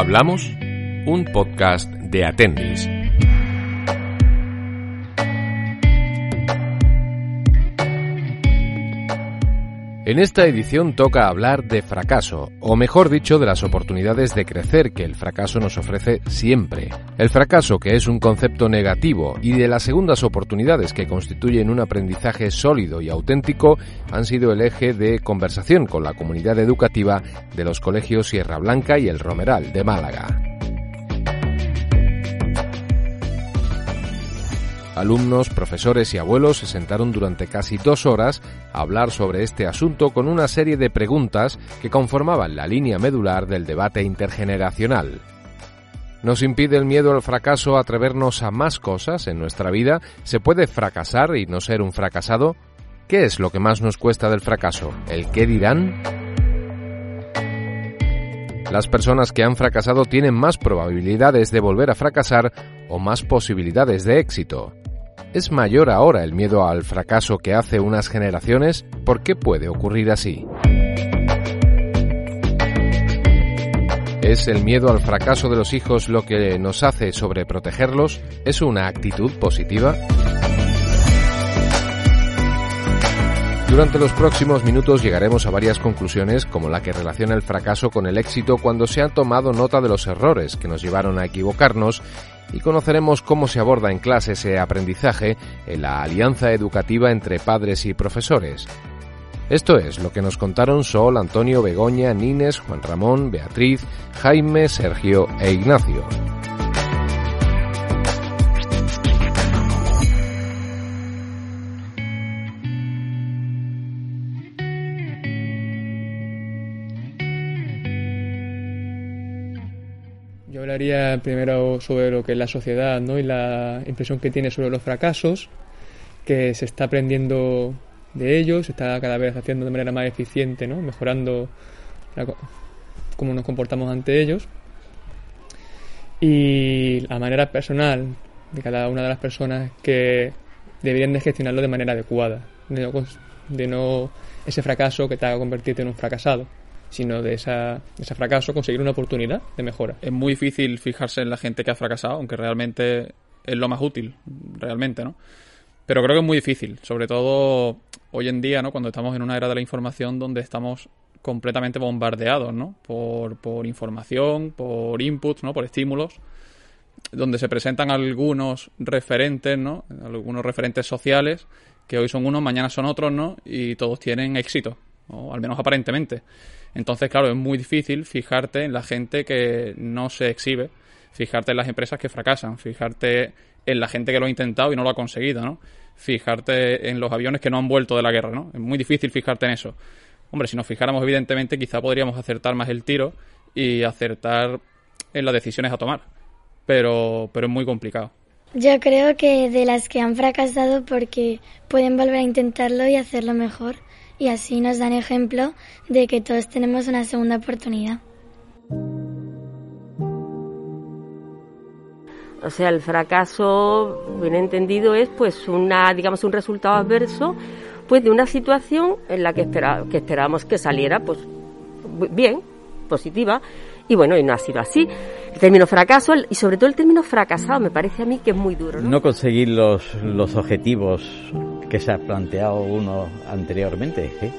Hablamos, un podcast de Atendis. En esta edición toca hablar de fracaso, o mejor dicho, de las oportunidades de crecer que el fracaso nos ofrece siempre. El fracaso, que es un concepto negativo, y de las segundas oportunidades que constituyen un aprendizaje sólido y auténtico, han sido el eje de conversación con la comunidad educativa de los colegios Sierra Blanca y El Romeral de Málaga. Alumnos, profesores y abuelos se sentaron durante casi dos horas a hablar sobre este asunto con una serie de preguntas que conformaban la línea medular del debate intergeneracional. ¿Nos impide el miedo al fracaso atrevernos a más cosas en nuestra vida? ¿Se puede fracasar y no ser un fracasado? ¿Qué es lo que más nos cuesta del fracaso? ¿El qué dirán? Las personas que han fracasado tienen más probabilidades de volver a fracasar o más posibilidades de éxito. ¿Es mayor ahora el miedo al fracaso que hace unas generaciones? ¿Por qué puede ocurrir así? ¿Es el miedo al fracaso de los hijos lo que nos hace sobreprotegerlos? ¿Es una actitud positiva? Durante los próximos minutos llegaremos a varias conclusiones como la que relaciona el fracaso con el éxito cuando se ha tomado nota de los errores que nos llevaron a equivocarnos y conoceremos cómo se aborda en clase ese aprendizaje en la alianza educativa entre padres y profesores. Esto es lo que nos contaron Sol, Antonio, Begoña, Nines, Juan Ramón, Beatriz, Jaime, Sergio e Ignacio. Primero sobre lo que es la sociedad ¿no? y la impresión que tiene sobre los fracasos, que se está aprendiendo de ellos, se está cada vez haciendo de manera más eficiente, ¿no? mejorando la, cómo nos comportamos ante ellos. Y la manera personal de cada una de las personas que deberían de gestionarlo de manera adecuada, de no, de no ese fracaso que te haga convertirte en un fracasado sino de, esa, ese fracaso conseguir una oportunidad de mejora. Es muy difícil fijarse en la gente que ha fracasado, aunque realmente es lo más útil, realmente, ¿no? Pero creo que es muy difícil, sobre todo hoy en día, ¿no? Cuando estamos en una era de la información donde estamos completamente bombardeados, ¿no? Por, por información, por inputs, ¿no? Por estímulos, donde se presentan algunos referentes, ¿no? Algunos referentes sociales, que hoy son unos, mañana son otros, ¿no? Y todos tienen éxito, o al menos aparentemente. Entonces, claro, es muy difícil fijarte en la gente que no se exhibe, fijarte en las empresas que fracasan, fijarte en la gente que lo ha intentado y no lo ha conseguido, ¿no? Fijarte en los aviones que no han vuelto de la guerra, ¿no? Es muy difícil fijarte en eso. Hombre, si nos fijáramos, evidentemente, quizá podríamos acertar más el tiro y acertar en las decisiones a tomar. Pero, pero es muy complicado. Yo creo que de las que han fracasado porque pueden volver a intentarlo y hacerlo mejor y así nos dan ejemplo de que todos tenemos una segunda oportunidad. O sea, el fracaso, bien entendido, es pues una, digamos, un resultado adverso pues de una situación en la que, espera, que esperábamos que saliera pues bien, positiva, y bueno, y no ha sido así. El término fracaso y sobre todo el término fracasado me parece a mí que es muy duro. No, conseguir los, los objetivos que se ha planteado uno anteriormente. ¿eh?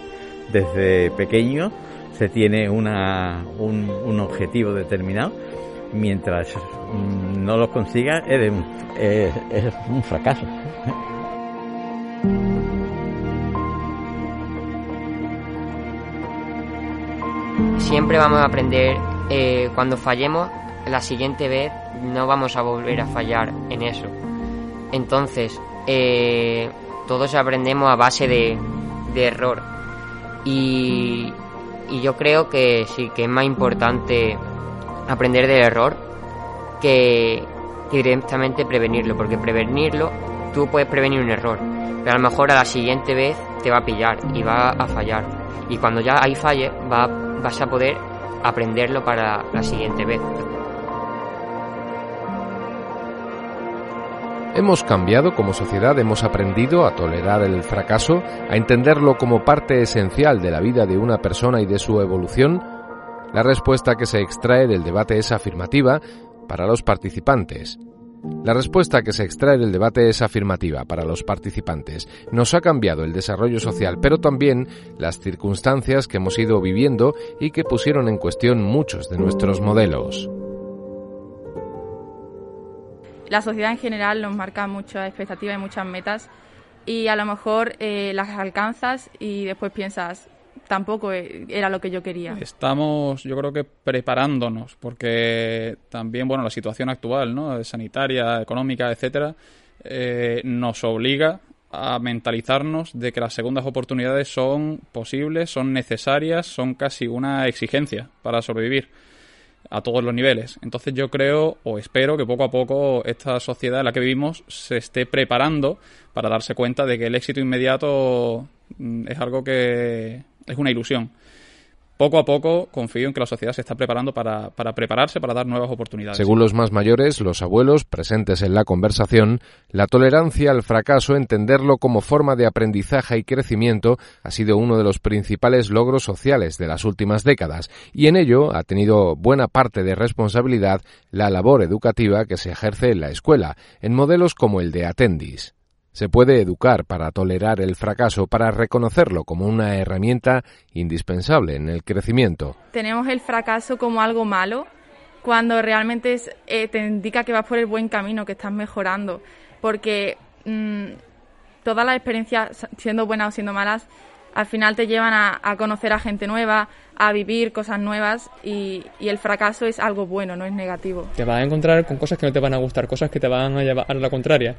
Desde pequeño se tiene una, un, objetivo determinado, mientras no lo consiga es, un, es, es un fracaso. Siempre vamos a aprender eh, cuando fallemos, la siguiente vez no vamos a volver a fallar en eso. Entonces, eh, todos aprendemos a base de, error. Y, yo creo que sí, que es más importante aprender del error que, que directamente prevenirlo, porque prevenirlo, tú puedes prevenir un error, pero a lo mejor a la siguiente vez te va a pillar y va a fallar. Y cuando ya ahí falle, va, vas a poder aprenderlo para la siguiente vez. Hemos cambiado como sociedad, hemos aprendido a tolerar el fracaso, a entenderlo como parte esencial de la vida de una persona y de su evolución. La respuesta que se extrae del debate es afirmativa para los participantes. La respuesta que se extrae del debate es afirmativa para los participantes. Nos ha cambiado el desarrollo social, pero también las circunstancias que hemos ido viviendo y que pusieron en cuestión muchos de nuestros modelos. La sociedad en general nos marca muchas expectativas y muchas metas y a lo mejor eh, las alcanzas y después piensas, tampoco e, era lo que yo quería. Estamos, yo creo que preparándonos, porque también, bueno, la situación actual, ¿no? Sanitaria, económica, etcétera, eh, nos obliga a mentalizarnos de que las segundas oportunidades son posibles, son necesarias, son casi una exigencia para sobrevivir a todos los niveles. Entonces yo creo o espero que poco a poco esta sociedad en la que vivimos se esté preparando para darse cuenta de que el éxito inmediato mm, es algo que es una ilusión poco a poco confío en que la sociedad se está preparando para, para, prepararse para dar nuevas oportunidades. Según los más mayores, los abuelos presentes en la conversación, la tolerancia al fracaso, entenderlo como forma de aprendizaje y crecimiento, ha sido uno de los principales logros sociales de las últimas décadas, y en ello ha tenido buena parte de responsabilidad la labor educativa que se ejerce en la escuela, en modelos como el de Atendis. Se puede educar para tolerar el fracaso, para reconocerlo como una herramienta indispensable en el crecimiento. Tenemos el fracaso como algo malo cuando realmente eh, te indica que vas por el buen camino, que estás mejorando, porque mm, todas las experiencias, siendo buenas o siendo malas, al final te llevan a, conocer a gente nueva, a vivir cosas nuevas y, y, el fracaso es algo bueno, no es negativo. Te vas a encontrar con cosas que no te van a gustar, cosas que te van a llevar a la contraria.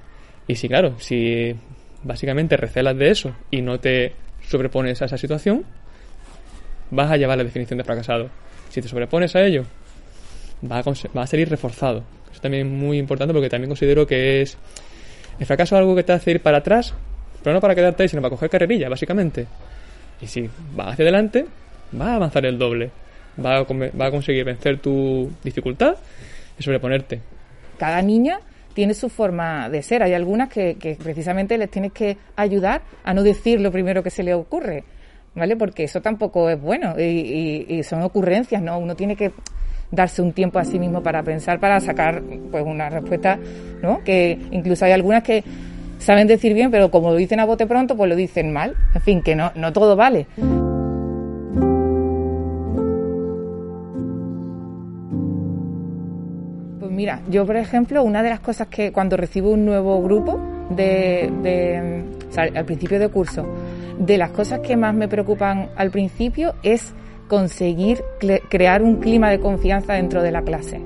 Y si, claro, si básicamente recelas de eso y no te sobrepones a esa situación, vas a llevar la definición de fracasado. Si te sobrepones a ello, va a, va salir reforzado. Eso también es muy importante porque también considero que es el fracaso es algo que te hace ir para atrás, pero no para quedarte ahí, sino para coger carrerilla, básicamente. Y si vas hacia adelante, vas a avanzar el doble. Vas a, va a conseguir vencer tu dificultad y sobreponerte. Cada niña tiene su forma de ser. Hay algunas que, precisamente les tienes que ayudar a no decir lo primero que se le ocurre, ¿vale? Porque eso tampoco es bueno y, son ocurrencias, ¿no? Uno tiene que darse un tiempo a sí mismo para pensar, para sacar pues una respuesta, ¿no? Que incluso hay algunas que saben decir bien, pero como lo dicen a bote pronto, pues lo dicen mal. En fin, que no, no todo vale. Mira, yo por ejemplo, una de las cosas que cuando recibo un nuevo grupo de, al principio de curso, de las cosas que más me preocupan al principio es conseguir crear un clima de confianza dentro de la clase.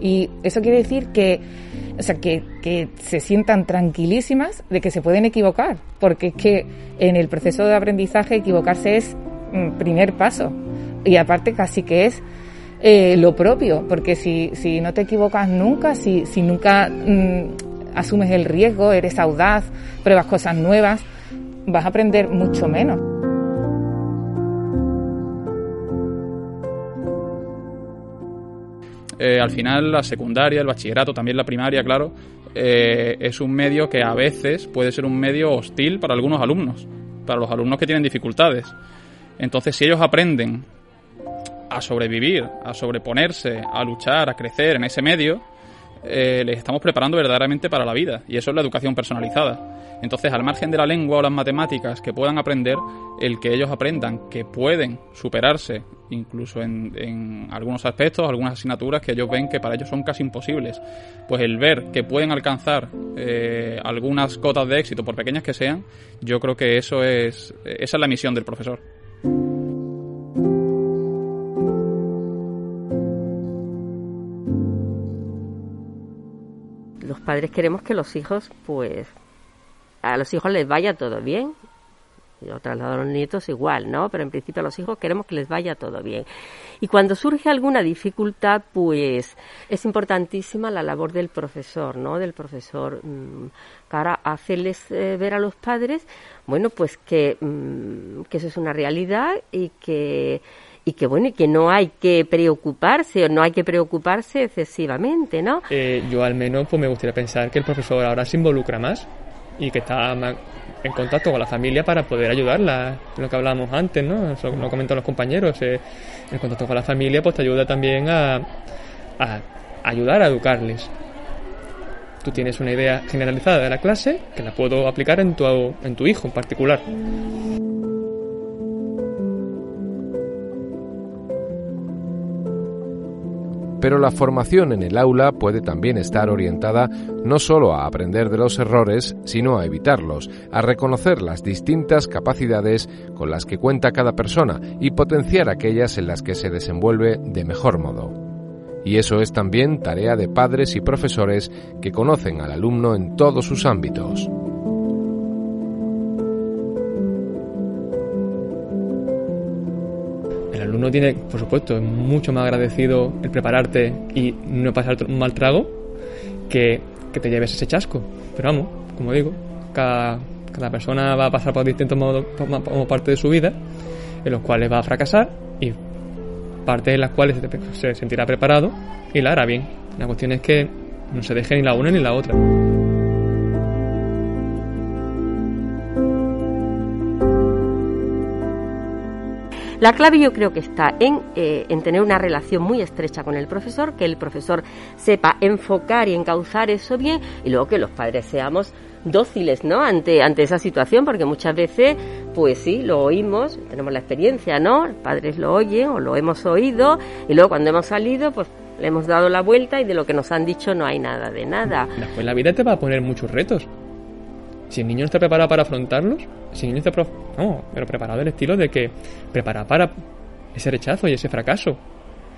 Y eso quiere decir que, o sea, que, que, se sientan tranquilísimas de que se pueden equivocar, porque es que en el proceso de aprendizaje equivocarse es primer paso. Y aparte casi que es eh, lo propio, porque si, si no te equivocas nunca, si, si nunca mm, asumes el riesgo, eres audaz, pruebas cosas nuevas, vas a aprender mucho menos. Eh, al final la secundaria, el bachillerato, también la primaria, claro, eh, es un medio que a veces puede ser un medio hostil para algunos alumnos, para los alumnos que tienen dificultades. Entonces, si ellos aprenden a sobrevivir, a sobreponerse, a luchar, a crecer en ese medio, eh, les estamos preparando verdaderamente para la vida. Y eso es la educación personalizada. Entonces, al margen de la lengua o las matemáticas que puedan aprender, el que ellos aprendan que pueden superarse, incluso en, algunos aspectos, algunas asignaturas que ellos ven que para ellos son casi imposibles, pues el ver que pueden alcanzar eh, algunas cotas de éxito, por pequeñas que sean, yo creo que eso es, esa es la misión del profesor. Padres queremos que los hijos, pues, a los hijos les vaya todo bien. yo traslado a los nietos igual, ¿no? Pero en principio a los hijos queremos que les vaya todo bien. Y cuando surge alguna dificultad, pues es importantísima la labor del profesor, ¿no? Del profesor mm, para hacerles eh, ver a los padres, bueno, pues que, mm, que eso es una realidad y que y que bueno y que no hay que preocuparse o no hay que preocuparse excesivamente, ¿no? Eh, yo al menos pues me gustaría pensar que el profesor ahora se involucra más y que está en contacto con la familia para poder ayudarla, lo que hablábamos antes, ¿no? Eso lo comentan los compañeros, eh, el contacto con la familia pues te ayuda también a, a ayudar a educarles. Tú tienes una idea generalizada de la clase que la puedo aplicar en tu, en tu hijo en particular. Pero la formación en el aula puede también estar orientada no solo a aprender de los errores, sino a evitarlos, a reconocer las distintas capacidades con las que cuenta cada persona y potenciar aquellas en las que se desenvuelve de mejor modo. Y eso es también tarea de padres y profesores que conocen al alumno en todos sus ámbitos. Uno tiene, por supuesto, es mucho más agradecido el prepararte y no pasar un mal trago que, que te lleves ese chasco. Pero vamos, como digo, cada, cada persona va a pasar por distintos modos como parte de su vida, en los cuales va a fracasar y parte en las cuales se sentirá preparado y la hará bien. La cuestión es que no se deje ni la una ni la otra. La clave yo creo que está en, eh, en tener una relación muy estrecha con el profesor, que el profesor sepa enfocar y encauzar eso bien y luego que los padres seamos dóciles, ¿no? Ante, ante esa situación, porque muchas veces, pues sí, lo oímos, tenemos la experiencia, ¿no? Los padres lo oyen o lo hemos oído y luego cuando hemos salido, pues le hemos dado la vuelta y de lo que nos han dicho no hay nada de nada. Después la vida te va a poner muchos retos. Si el niño no está preparado para afrontarlos, si el niño está no, pero preparado en el estilo de que preparado para ese rechazo y ese fracaso.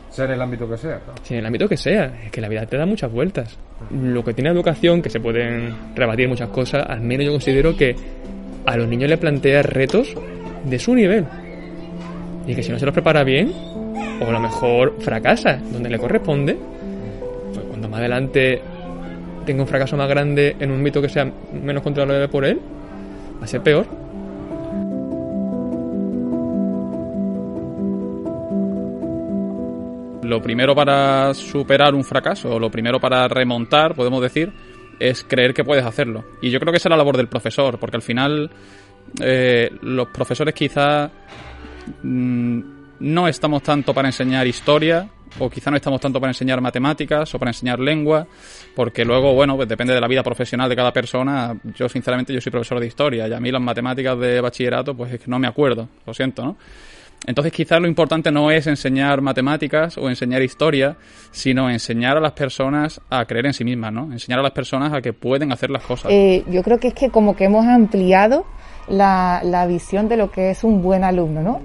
Sea en el ámbito que sea. Si en el ámbito que sea, es que la vida te da muchas vueltas. Lo que tiene educación, que se pueden rebatir muchas cosas, al menos yo considero que a los niños le plantea retos de su nivel. Y que si no se los prepara bien, o a lo mejor fracasa donde le corresponde, pues cuando más adelante tenga un fracaso más grande en un mito que sea menos controlable por él, va a ser peor. Lo primero para superar un fracaso, o lo primero para remontar, podemos decir, es creer que puedes hacerlo. Y yo creo que esa es la labor del profesor, porque al final eh, los profesores quizá mm, no estamos tanto para enseñar historia, o quizá no estamos tanto para enseñar matemáticas o para enseñar lengua, porque luego, bueno, pues depende de la vida profesional de cada persona. Yo, sinceramente, yo soy profesor de historia y a mí las matemáticas de bachillerato, pues es que no me acuerdo, lo siento, ¿no? Entonces quizás lo importante no es enseñar matemáticas o enseñar historia, sino enseñar a las personas a creer en sí mismas, ¿no? Enseñar a las personas a que pueden hacer las cosas. Eh, yo creo que es que como que hemos ampliado la, la, visión de lo que es un buen alumno, ¿no?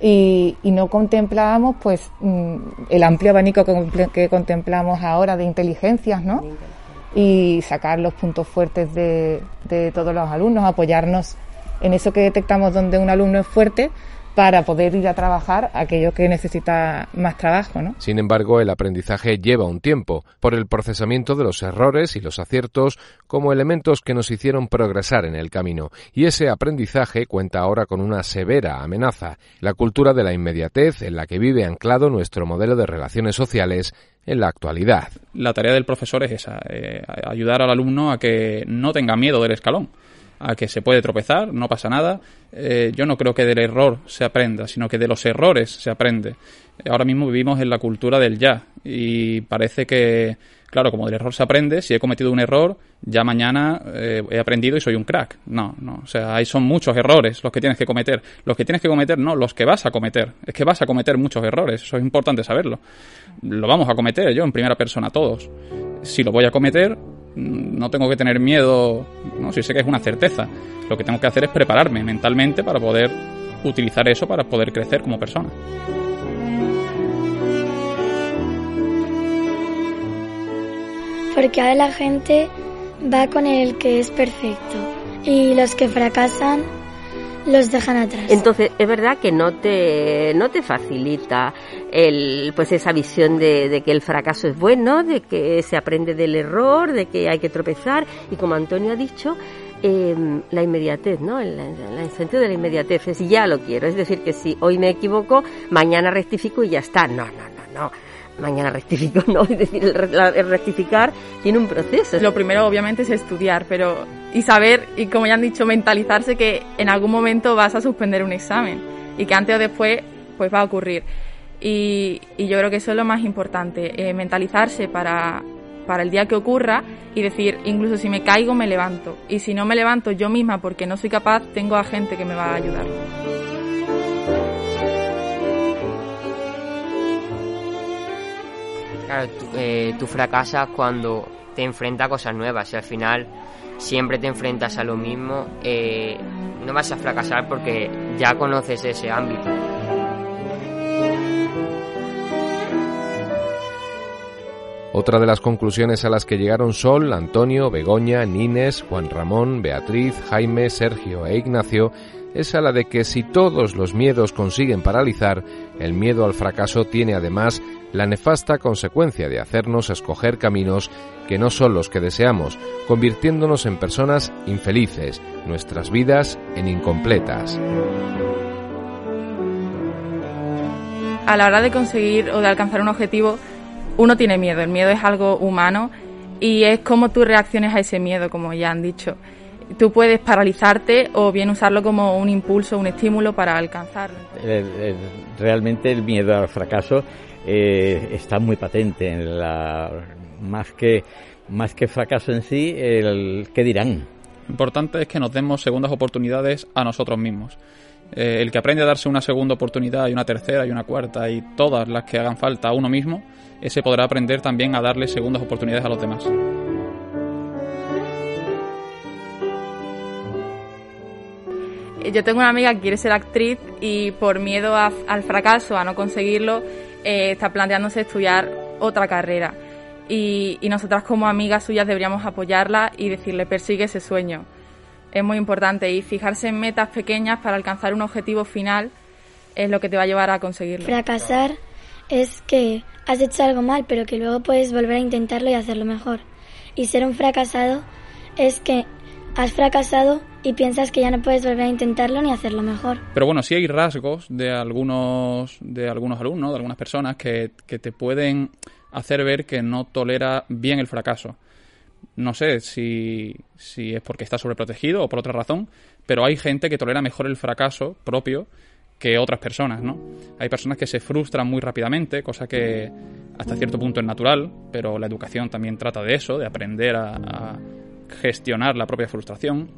Y, y no contemplábamos, pues, mm, el amplio abanico que, que, contemplamos ahora de inteligencias, ¿no? Y sacar los puntos fuertes de, de todos los alumnos, apoyarnos en eso que detectamos donde un alumno es fuerte para poder ir a trabajar aquello que necesita más trabajo. ¿no? Sin embargo, el aprendizaje lleva un tiempo por el procesamiento de los errores y los aciertos como elementos que nos hicieron progresar en el camino. Y ese aprendizaje cuenta ahora con una severa amenaza, la cultura de la inmediatez en la que vive anclado nuestro modelo de relaciones sociales en la actualidad. La tarea del profesor es esa, eh, ayudar al alumno a que no tenga miedo del escalón a que se puede tropezar, no pasa nada. Eh, yo no creo que del error se aprenda, sino que de los errores se aprende. Ahora mismo vivimos en la cultura del ya y parece que, claro, como del error se aprende, si he cometido un error, ya mañana eh, he aprendido y soy un crack. No, no, o sea, ahí son muchos errores los que tienes que cometer. Los que tienes que cometer, no, los que vas a cometer. Es que vas a cometer muchos errores, eso es importante saberlo. Lo vamos a cometer yo en primera persona todos. Si lo voy a cometer, no tengo que tener miedo, no, si sé que es una certeza. Lo que tengo que hacer es prepararme mentalmente para poder utilizar eso para poder crecer como persona. Porque ahora la gente va con el que es perfecto y los que fracasan Entonces, es verdad que no te, no te facilita el, pues esa visión de, de, que el fracaso es bueno, de que se aprende del error, de que hay que tropezar. Y como Antonio ha dicho, eh, la inmediatez, ¿no? El, el, sentido de la inmediatez es ya lo quiero. Es decir, que si hoy me equivoco, mañana rectifico y ya está. No, no, no, no mañana rectifico, ¿no? Es decir, el, rectificar tiene un proceso. Lo primero, obviamente, es estudiar, pero y saber, y como ya han dicho, mentalizarse que en algún momento vas a suspender un examen y que antes o después pues va a ocurrir. Y, y yo creo que eso es lo más importante, eh, mentalizarse para, para el día que ocurra y decir, incluso si me caigo, me levanto. Y si no me levanto yo misma porque no soy capaz, tengo a gente que me va a ayudar. Claro, tú, eh, tú fracasas cuando te enfrentas a cosas nuevas y al final siempre te enfrentas a lo mismo, eh, no vas a fracasar porque ya conoces ese ámbito. Otra de las conclusiones a las que llegaron Sol, Antonio, Begoña, Nines, Juan Ramón, Beatriz, Jaime, Sergio e Ignacio es a la de que si todos los miedos consiguen paralizar, el miedo al fracaso tiene además la nefasta consecuencia de hacernos escoger caminos que no son los que deseamos, convirtiéndonos en personas infelices, nuestras vidas en incompletas. A la hora de conseguir o de alcanzar un objetivo, uno tiene miedo, el miedo es algo humano y es como tú reacciones a ese miedo, como ya han dicho. Tú puedes paralizarte o bien usarlo como un impulso, un estímulo para alcanzarlo. Realmente el miedo al fracaso eh, está muy patente en la más que más que fracaso en sí el qué dirán. Importante es que nos demos segundas oportunidades a nosotros mismos. Eh, el que aprende a darse una segunda oportunidad y una tercera y una cuarta y todas las que hagan falta a uno mismo ese podrá aprender también a darle segundas oportunidades a los demás yo tengo una amiga que quiere ser actriz y por miedo al fracaso, a no conseguirlo, eh, está planteándose estudiar otra carrera. Y, y, nosotras como amigas suyas deberíamos apoyarla y decirle persigue ese sueño. Es muy importante y fijarse en metas pequeñas para alcanzar un objetivo final es lo que te va a llevar a conseguirlo. Fracasar es que has hecho algo mal, pero que luego puedes volver a intentarlo y hacerlo mejor. Y ser un fracasado es que has fracasado y piensas que ya no puedes volver a intentarlo ni hacerlo mejor. Pero bueno, sí hay rasgos de algunos, de algunos alumnos, de algunas personas que, que te pueden hacer ver que no tolera bien el fracaso. No sé si, si es porque está sobreprotegido o por otra razón, pero hay gente que tolera mejor el fracaso propio que otras personas, ¿no? Hay personas que se frustran muy rápidamente, cosa que hasta cierto punto es natural, pero la educación también trata de eso, de aprender a, a gestionar la propia frustración.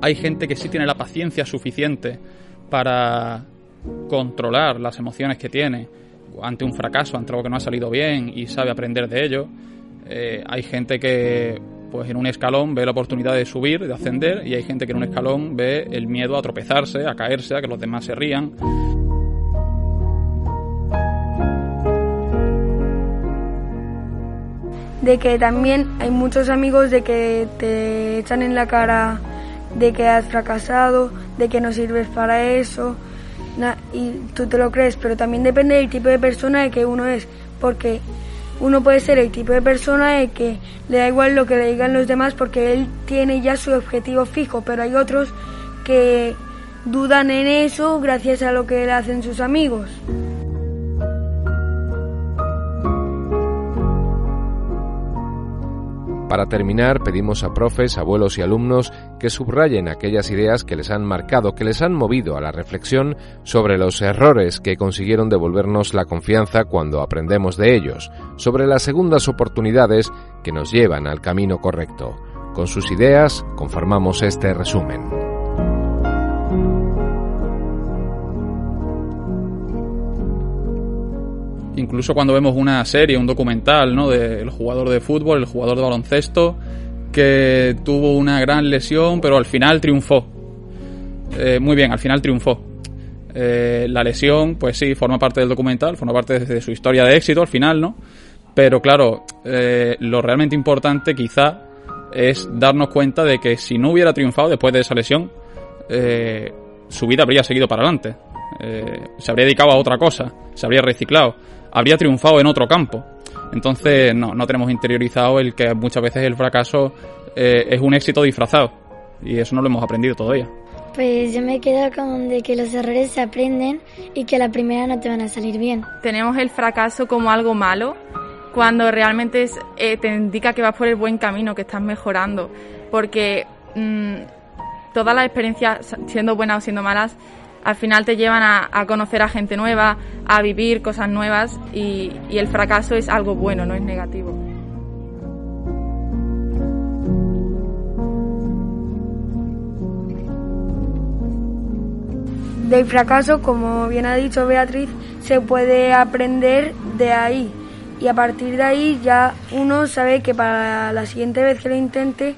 Hay gente que sí tiene la paciencia suficiente para controlar las emociones que tiene ante un fracaso, ante algo que no ha salido bien y sabe aprender de ello. Eh, hay gente que pues en un escalón ve la oportunidad de subir, de ascender, y hay gente que en un escalón ve el miedo a tropezarse, a caerse, a que los demás se rían. De que también hay muchos amigos de que te echan en la cara de que has fracasado, de que no sirves para eso, y tú te lo crees, pero también depende del tipo de persona de que uno es, porque uno puede ser el tipo de persona de que le da igual lo que le digan los demás porque él tiene ya su objetivo fijo, pero hay otros que dudan en eso gracias a lo que le hacen sus amigos. Para terminar, pedimos a profes, abuelos y alumnos que subrayen aquellas ideas que les han marcado, que les han movido a la reflexión sobre los errores que consiguieron devolvernos la confianza cuando aprendemos de ellos, sobre las segundas oportunidades que nos llevan al camino correcto. Con sus ideas conformamos este resumen. Incluso cuando vemos una serie, un documental, ¿no? Del jugador de fútbol, el jugador de baloncesto, que tuvo una gran lesión, pero al final triunfó. Eh, muy bien, al final triunfó. Eh, la lesión, pues sí, forma parte del documental, forma parte de su historia de éxito al final, ¿no? Pero claro, eh, lo realmente importante quizá es darnos cuenta de que si no hubiera triunfado después de esa lesión, su vida habría seguido para adelante. Se habría dedicado a otra cosa, se habría reciclado, habría triunfado en otro campo. Entonces, no, no tenemos interiorizado el que muchas veces el fracaso eh, es un éxito disfrazado. Y eso no lo hemos aprendido todavía. Pues yo me quedo con de que los errores se aprenden y que a la primera no te van a salir bien. Tenemos el fracaso como algo malo cuando realmente es, eh, te indica que vas por el buen camino, que estás mejorando. Porque mm, todas las experiencias, siendo buenas o siendo malas, al final te llevan a, conocer a gente nueva, a vivir cosas nuevas y, el fracaso es algo bueno, no es negativo. Del fracaso, como bien ha dicho Beatriz, se puede aprender de ahí y a partir de ahí ya uno sabe que para la siguiente vez que lo intente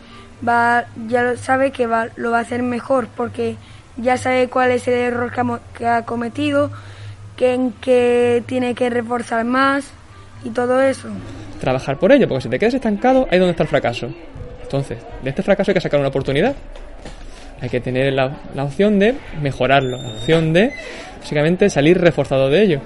ya sabe que lo va a hacer mejor porque ya sabe cuál es el error que ha, cometido, que en qué tiene que reforzar más y todo eso. Trabajar por ello, porque si te quedas estancado, ahí es donde está el fracaso. Entonces, de este fracaso hay que sacar una oportunidad. Hay que tener la, la opción de mejorarlo, la opción de, básicamente, salir reforzado de ello.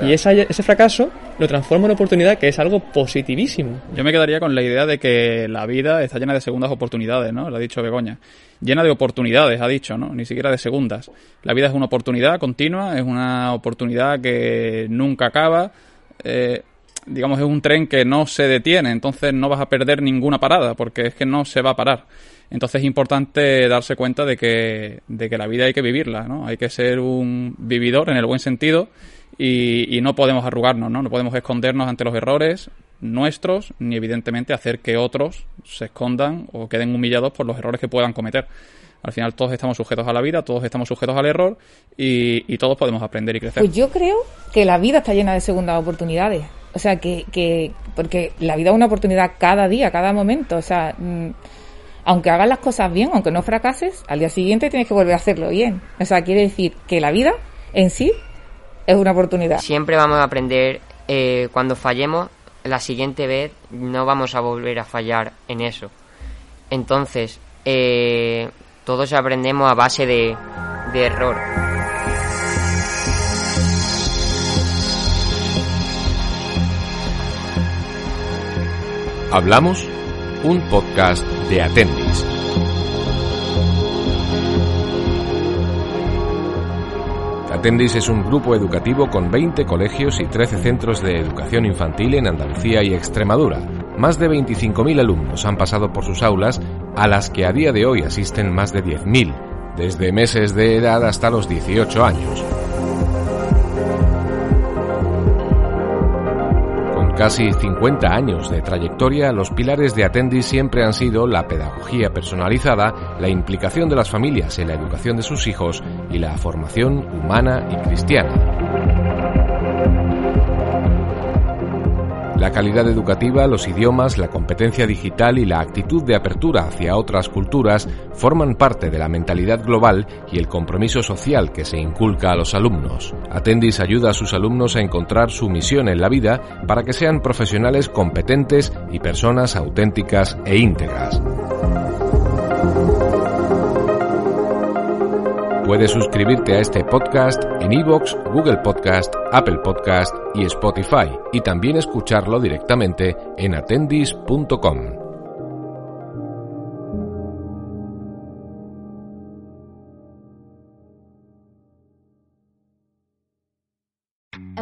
Y ese fracaso lo transforma en oportunidad, que es algo positivísimo. Yo me quedaría con la idea de que la vida está llena de segundas oportunidades, ¿no? Lo ha dicho Begoña. Llena de oportunidades, ha dicho, ¿no? Ni siquiera de segundas. La vida es una oportunidad continua, es una oportunidad que nunca acaba. Eh, digamos, es un tren que no se detiene, entonces no vas a perder ninguna parada, porque es que no se va a parar. Entonces es importante darse cuenta de que, de que la vida hay que vivirla, ¿no? Hay que ser un vividor en el buen sentido y, no podemos arrugarnos, ¿no? No podemos escondernos ante los errores nuestros, ni evidentemente hacer que otros se escondan o queden humillados por los errores que puedan cometer. Al final todos estamos sujetos a la vida, todos estamos sujetos al error y, todos podemos aprender y crecer. Pues yo creo que la vida está llena de segundas oportunidades. O sea, que, que porque la vida es una oportunidad cada día, cada momento. O sea, mm, aunque hagas las cosas bien, aunque no fracases, al día siguiente tienes que volver a hacerlo bien. O sea, quiere decir que la vida en sí es una oportunidad. Siempre vamos a aprender eh, cuando fallemos, la siguiente vez no vamos a volver a fallar en eso. Entonces, eh, todos aprendemos a base de, de error. Hablamos, un podcast de Atendis. Atendis es un grupo educativo con 20 colegios y 13 centros de educación infantil en Andalucía y Extremadura. Más de 25.000 alumnos han pasado por sus aulas, a las que a día de hoy asisten más de 10.000, desde meses de edad hasta los 18 años. casi 50 años de trayectoria, los pilares de Atendis siempre han sido la pedagogía personalizada, la implicación de las familias en la educación de sus hijos y la formación humana y cristiana. La calidad educativa, los idiomas, la competencia digital y la actitud de apertura hacia otras culturas forman parte de la mentalidad global y el compromiso social que se inculca a los alumnos. Atendis ayuda a sus alumnos a encontrar su misión en la vida para que sean profesionales competentes y personas auténticas e íntegras. Puedes suscribirte a este podcast en iVoox, Google Podcast, Apple Podcast y Spotify y también escucharlo directamente en atendis.com.